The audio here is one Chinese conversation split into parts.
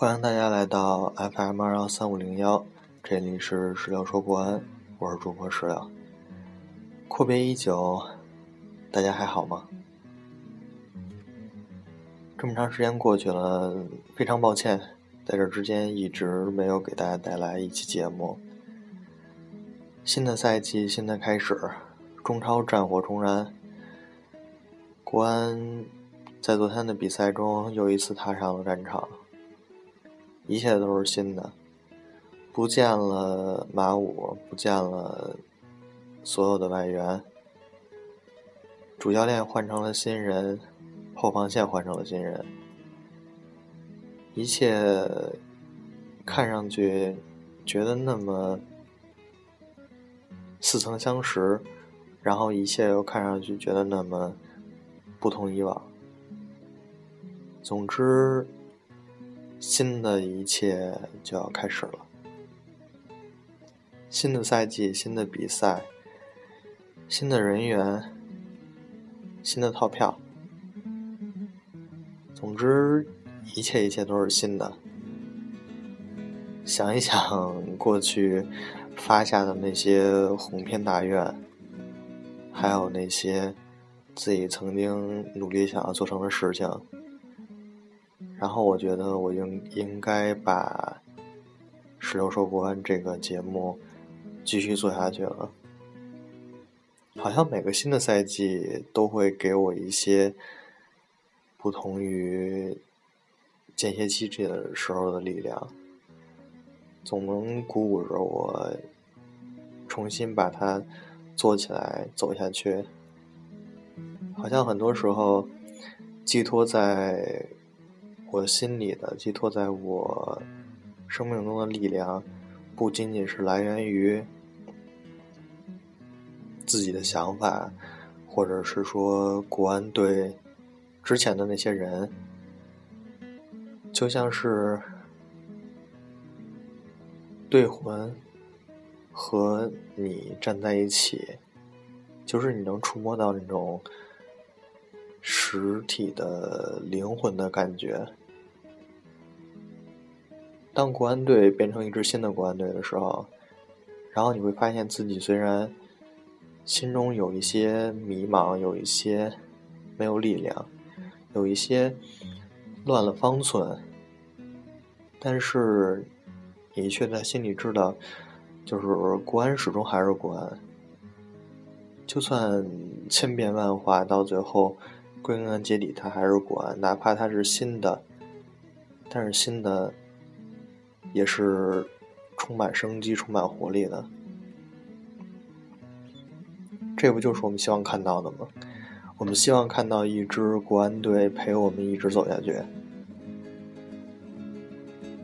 欢迎大家来到 FM 二幺三五零幺，这里是石榴说国安，我是主播石榴。阔别已久，大家还好吗？这么长时间过去了，非常抱歉，在这之间一直没有给大家带来一期节目。新的赛季，新的开始，中超战火重燃，国安在昨天的比赛中又一次踏上了战场。一切都是新的，不见了马武，不见了所有的外援，主教练换成了新人，后防线换成了新人，一切看上去觉得那么似曾相识，然后一切又看上去觉得那么不同以往。总之。新的一切就要开始了，新的赛季，新的比赛，新的人员，新的套票，总之，一切一切都是新的。想一想过去发下的那些鸿篇大愿，还有那些自己曾经努力想要做成的事情。然后我觉得我应应该把《石榴说不完》这个节目继续做下去了。好像每个新的赛季都会给我一些不同于间歇期这个时候的力量，总能鼓舞着我重新把它做起来走下去。好像很多时候寄托在。我心里的寄托，在我生命中的力量，不仅仅是来源于自己的想法，或者是说国安队之前的那些人，就像是队魂和你站在一起，就是你能触摸到那种实体的灵魂的感觉。当国安队变成一支新的国安队的时候，然后你会发现自己虽然心中有一些迷茫，有一些没有力量，有一些乱了方寸，但是你却在心里知道，就是国安始终还是国安。就算千变万化，到最后归根结底，它还是国安。哪怕它是新的，但是新的。也是充满生机、充满活力的，这不就是我们希望看到的吗？我们希望看到一支国安队陪我们一直走下去，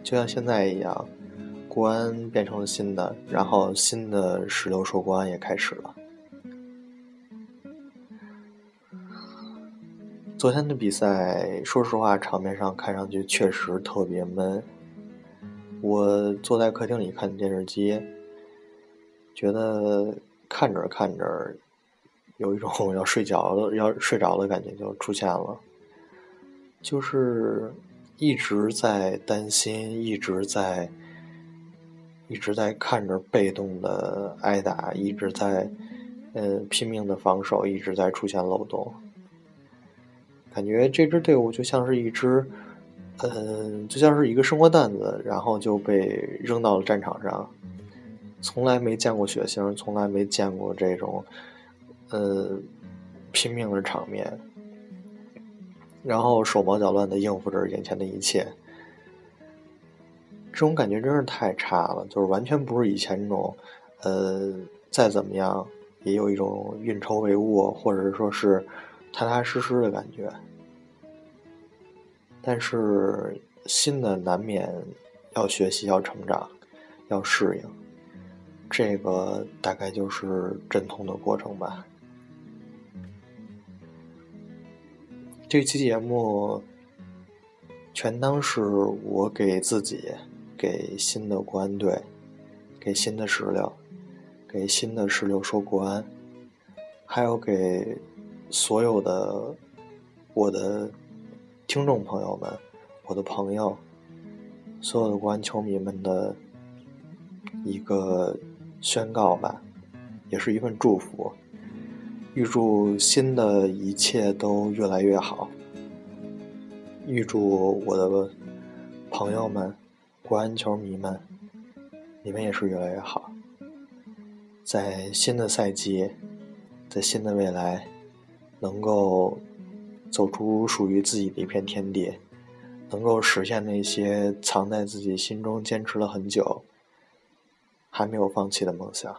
就像现在一样，国安变成了新的，然后新的十六说国安也开始了。昨天的比赛，说实话，场面上看上去确实特别闷。我坐在客厅里看电视机，觉得看着看着，有一种要睡着了、要睡着的感觉就出现了。就是一直在担心，一直在一直在看着被动的挨打，一直在呃拼命的防守，一直在出现漏洞。感觉这支队伍就像是一支。嗯，就像是一个生活担子，然后就被扔到了战场上。从来没见过血腥，从来没见过这种，呃，拼命的场面。然后手忙脚乱的应付着眼前的一切，这种感觉真是太差了，就是完全不是以前那种，呃，再怎么样也有一种运筹帷幄，或者说是踏踏实实的感觉。但是新的难免要学习、要成长、要适应，这个大概就是阵痛的过程吧。这期节目全当是我给自己、给新的国安队、给新的石榴、给新的石榴说国安，还有给所有的我的。听众朋友们，我的朋友，所有的国安球迷们的一个宣告吧，也是一份祝福。预祝新的一切都越来越好。预祝我的朋友们、国安球迷们，你们也是越来越好。在新的赛季，在新的未来，能够走出属于自己的一片天地，能够实现那些藏在自己心中、坚持了很久、还没有放弃的梦想，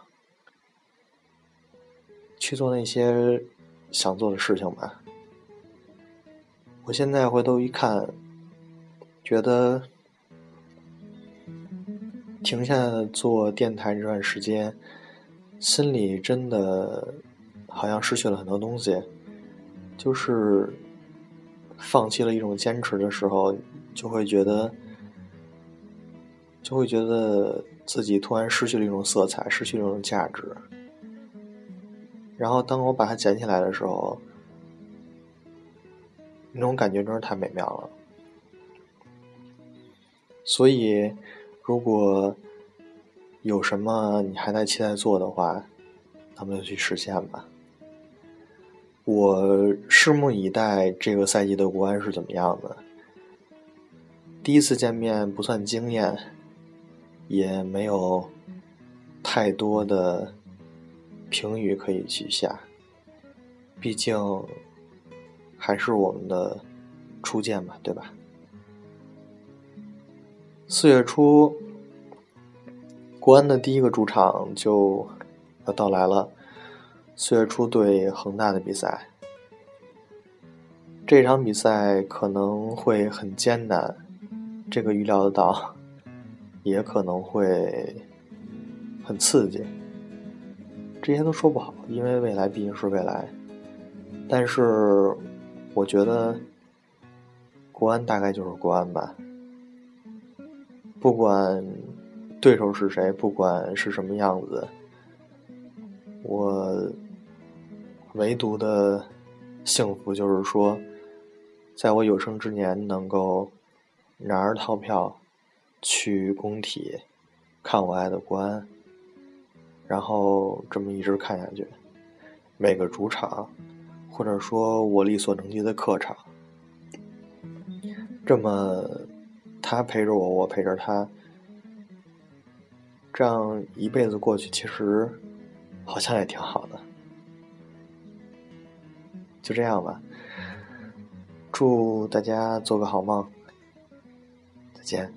去做那些想做的事情吧。我现在回头一看，觉得停下做电台这段时间，心里真的好像失去了很多东西。就是放弃了一种坚持的时候，就会觉得，就会觉得自己突然失去了一种色彩，失去了一种价值。然后当我把它捡起来的时候，那种感觉真是太美妙了，所以，如果有什么你还在期待做的话，那么就去实现吧。我拭目以待这个赛季的国安是怎么样的。第一次见面不算惊艳，也没有太多的评语可以去下，毕竟。还是我们的初见嘛，对吧？四月初，国安的第一个主场就要到来了。四月初对恒大的比赛，这场比赛可能会很艰难，这个预料得到，也可能会很刺激，这些都说不好，因为未来毕竟是未来，但是。我觉得国安大概就是国安吧，不管对手是谁，不管是什么样子，我唯独的幸福就是说，在我有生之年能够拿着套票去工体看我爱的国安，然后这么一直看下去，每个主场。或者说我力所能及的客场，这么他陪着我，我陪着他，这样一辈子过去，其实好像也挺好的。就这样吧，祝大家做个好梦，再见。